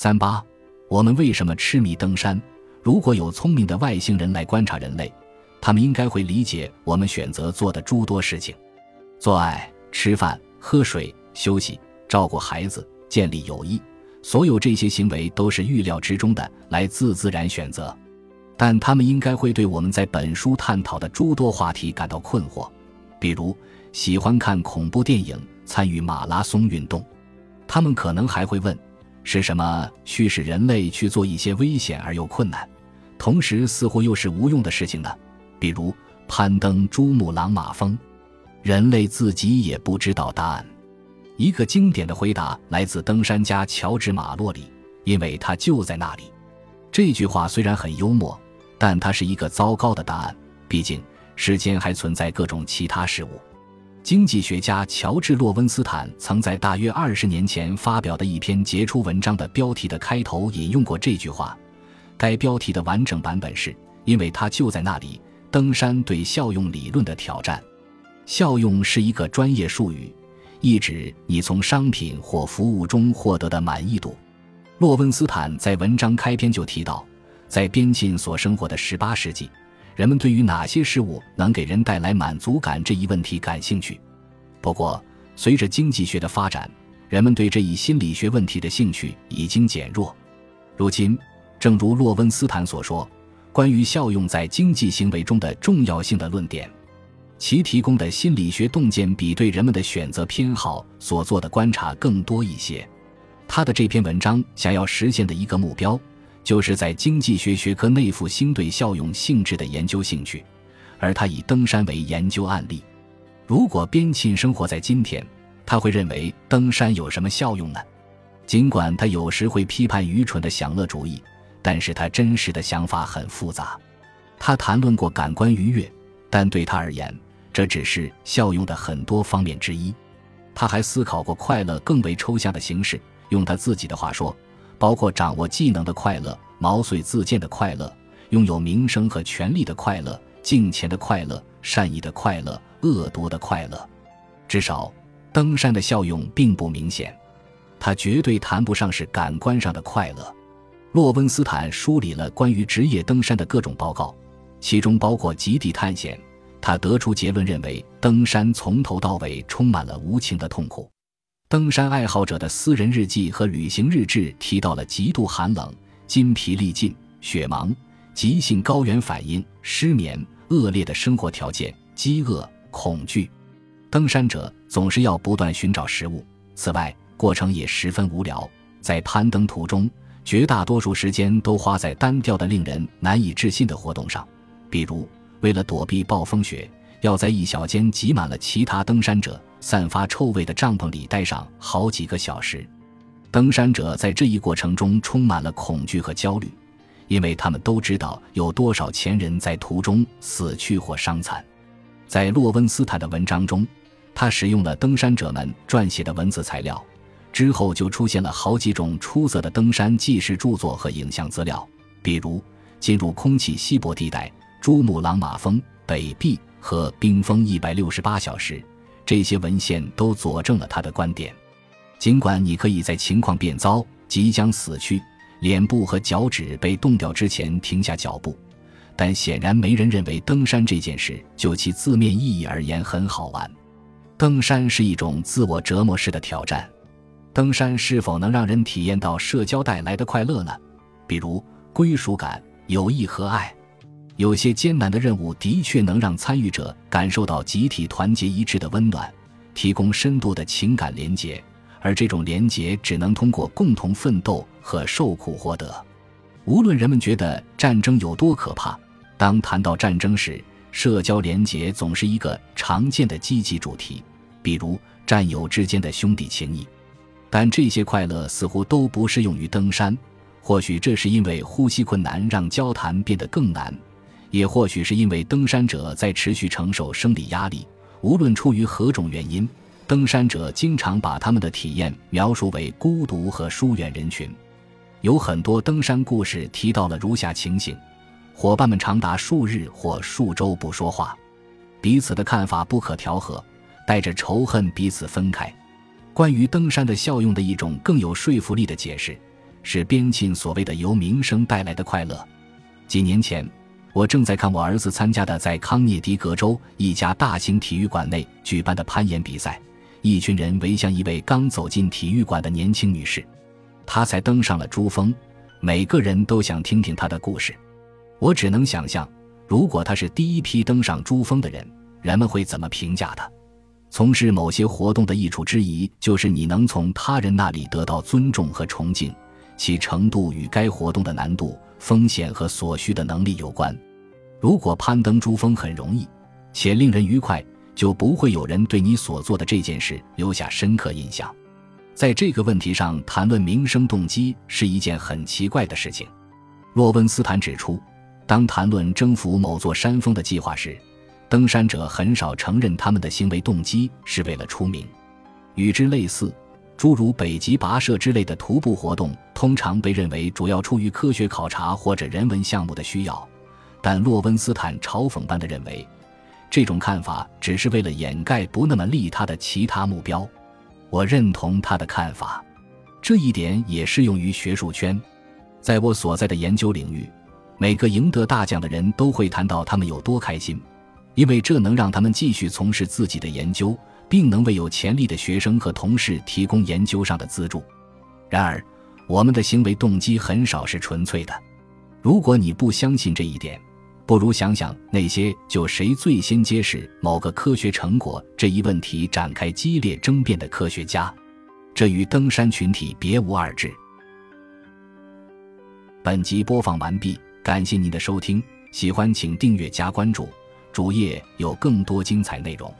三八，我们为什么痴迷登山？如果有聪明的外星人来观察人类，他们应该会理解我们选择做的诸多事情：做爱、吃饭、喝水、休息、照顾孩子、建立友谊。所有这些行为都是预料之中的，来自自然选择。但他们应该会对我们在本书探讨的诸多话题感到困惑，比如喜欢看恐怖电影、参与马拉松运动。他们可能还会问。是什么驱使人类去做一些危险而又困难，同时似乎又是无用的事情呢？比如攀登珠穆朗玛峰，人类自己也不知道答案。一个经典的回答来自登山家乔治·马洛里，因为他就在那里。这句话虽然很幽默，但它是一个糟糕的答案。毕竟世间还存在各种其他事物。经济学家乔治·洛温斯坦曾在大约二十年前发表的一篇杰出文章的标题的开头引用过这句话。该标题的完整版本是：“因为它就在那里。”登山对效用理论的挑战。效用是一个专业术语，意指你从商品或服务中获得的满意度。洛温斯坦在文章开篇就提到，在边沁所生活的十八世纪。人们对于哪些事物能给人带来满足感这一问题感兴趣。不过，随着经济学的发展，人们对这一心理学问题的兴趣已经减弱。如今，正如洛温斯坦所说，关于效用在经济行为中的重要性的论点，其提供的心理学洞见比对人们的选择偏好所做的观察更多一些。他的这篇文章想要实现的一个目标。就是在经济学学科内复兴对效用性质的研究兴趣，而他以登山为研究案例。如果边沁生活在今天，他会认为登山有什么效用呢？尽管他有时会批判愚蠢的享乐主义，但是他真实的想法很复杂。他谈论过感官愉悦，但对他而言，这只是效用的很多方面之一。他还思考过快乐更为抽象的形式。用他自己的话说。包括掌握技能的快乐、毛遂自荐的快乐、拥有名声和权力的快乐、敬虔的快乐、善意的快乐、恶毒的快乐。至少，登山的效用并不明显，它绝对谈不上是感官上的快乐。洛温斯坦梳理了关于职业登山的各种报告，其中包括极地探险。他得出结论，认为登山从头到尾充满了无情的痛苦。登山爱好者的私人日记和旅行日志提到了极度寒冷、筋疲力尽、雪盲、急性高原反应、失眠、恶劣的生活条件、饥饿、恐惧。登山者总是要不断寻找食物，此外，过程也十分无聊。在攀登途中，绝大多数时间都花在单调的、令人难以置信的活动上，比如为了躲避暴风雪，要在一小间挤满了其他登山者。散发臭味的帐篷里待上好几个小时，登山者在这一过程中充满了恐惧和焦虑，因为他们都知道有多少前人在途中死去或伤残。在洛温斯坦的文章中，他使用了登山者们撰写的文字材料，之后就出现了好几种出色的登山纪实著作和影像资料，比如进入空气稀薄地带、珠穆朗玛峰、北壁和冰封一百六十八小时。这些文献都佐证了他的观点。尽管你可以在情况变糟、即将死去、脸部和脚趾被冻掉之前停下脚步，但显然没人认为登山这件事就其字面意义而言很好玩。登山是一种自我折磨式的挑战。登山是否能让人体验到社交带来的快乐呢？比如归属感、友谊和爱。有些艰难的任务的确能让参与者感受到集体团结一致的温暖，提供深度的情感连结，而这种连结只能通过共同奋斗和受苦获得。无论人们觉得战争有多可怕，当谈到战争时，社交连结总是一个常见的积极主题，比如战友之间的兄弟情谊。但这些快乐似乎都不适用于登山，或许这是因为呼吸困难让交谈变得更难。也或许是因为登山者在持续承受生理压力，无论出于何种原因，登山者经常把他们的体验描述为孤独和疏远人群。有很多登山故事提到了如下情形：伙伴们长达数日或数周不说话，彼此的看法不可调和，带着仇恨彼此分开。关于登山的效用的一种更有说服力的解释，是边沁所谓的由名声带来的快乐。几年前，我正在看我儿子参加的在康涅狄格州一家大型体育馆内举办的攀岩比赛，一群人围向一位刚走进体育馆的年轻女士，她才登上了珠峰，每个人都想听听她的故事。我只能想象，如果她是第一批登上珠峰的人，人们会怎么评价她？从事某些活动的益处之一，就是你能从他人那里得到尊重和崇敬，其程度与该活动的难度、风险和所需的能力有关。如果攀登珠峰很容易，且令人愉快，就不会有人对你所做的这件事留下深刻印象。在这个问题上谈论名声动机是一件很奇怪的事情。洛温斯坦指出，当谈论征服某座山峰的计划时，登山者很少承认他们的行为动机是为了出名。与之类似，诸如北极跋涉之类的徒步活动，通常被认为主要出于科学考察或者人文项目的需要。但洛温斯坦嘲讽般的认为，这种看法只是为了掩盖不那么利他的其他目标。我认同他的看法，这一点也适用于学术圈。在我所在的研究领域，每个赢得大奖的人都会谈到他们有多开心。因为这能让他们继续从事自己的研究，并能为有潜力的学生和同事提供研究上的资助。然而，我们的行为动机很少是纯粹的。如果你不相信这一点，不如想想那些就谁最先揭示某个科学成果这一问题展开激烈争辩的科学家，这与登山群体别无二致。本集播放完毕，感谢您的收听，喜欢请订阅加关注。主页有更多精彩内容。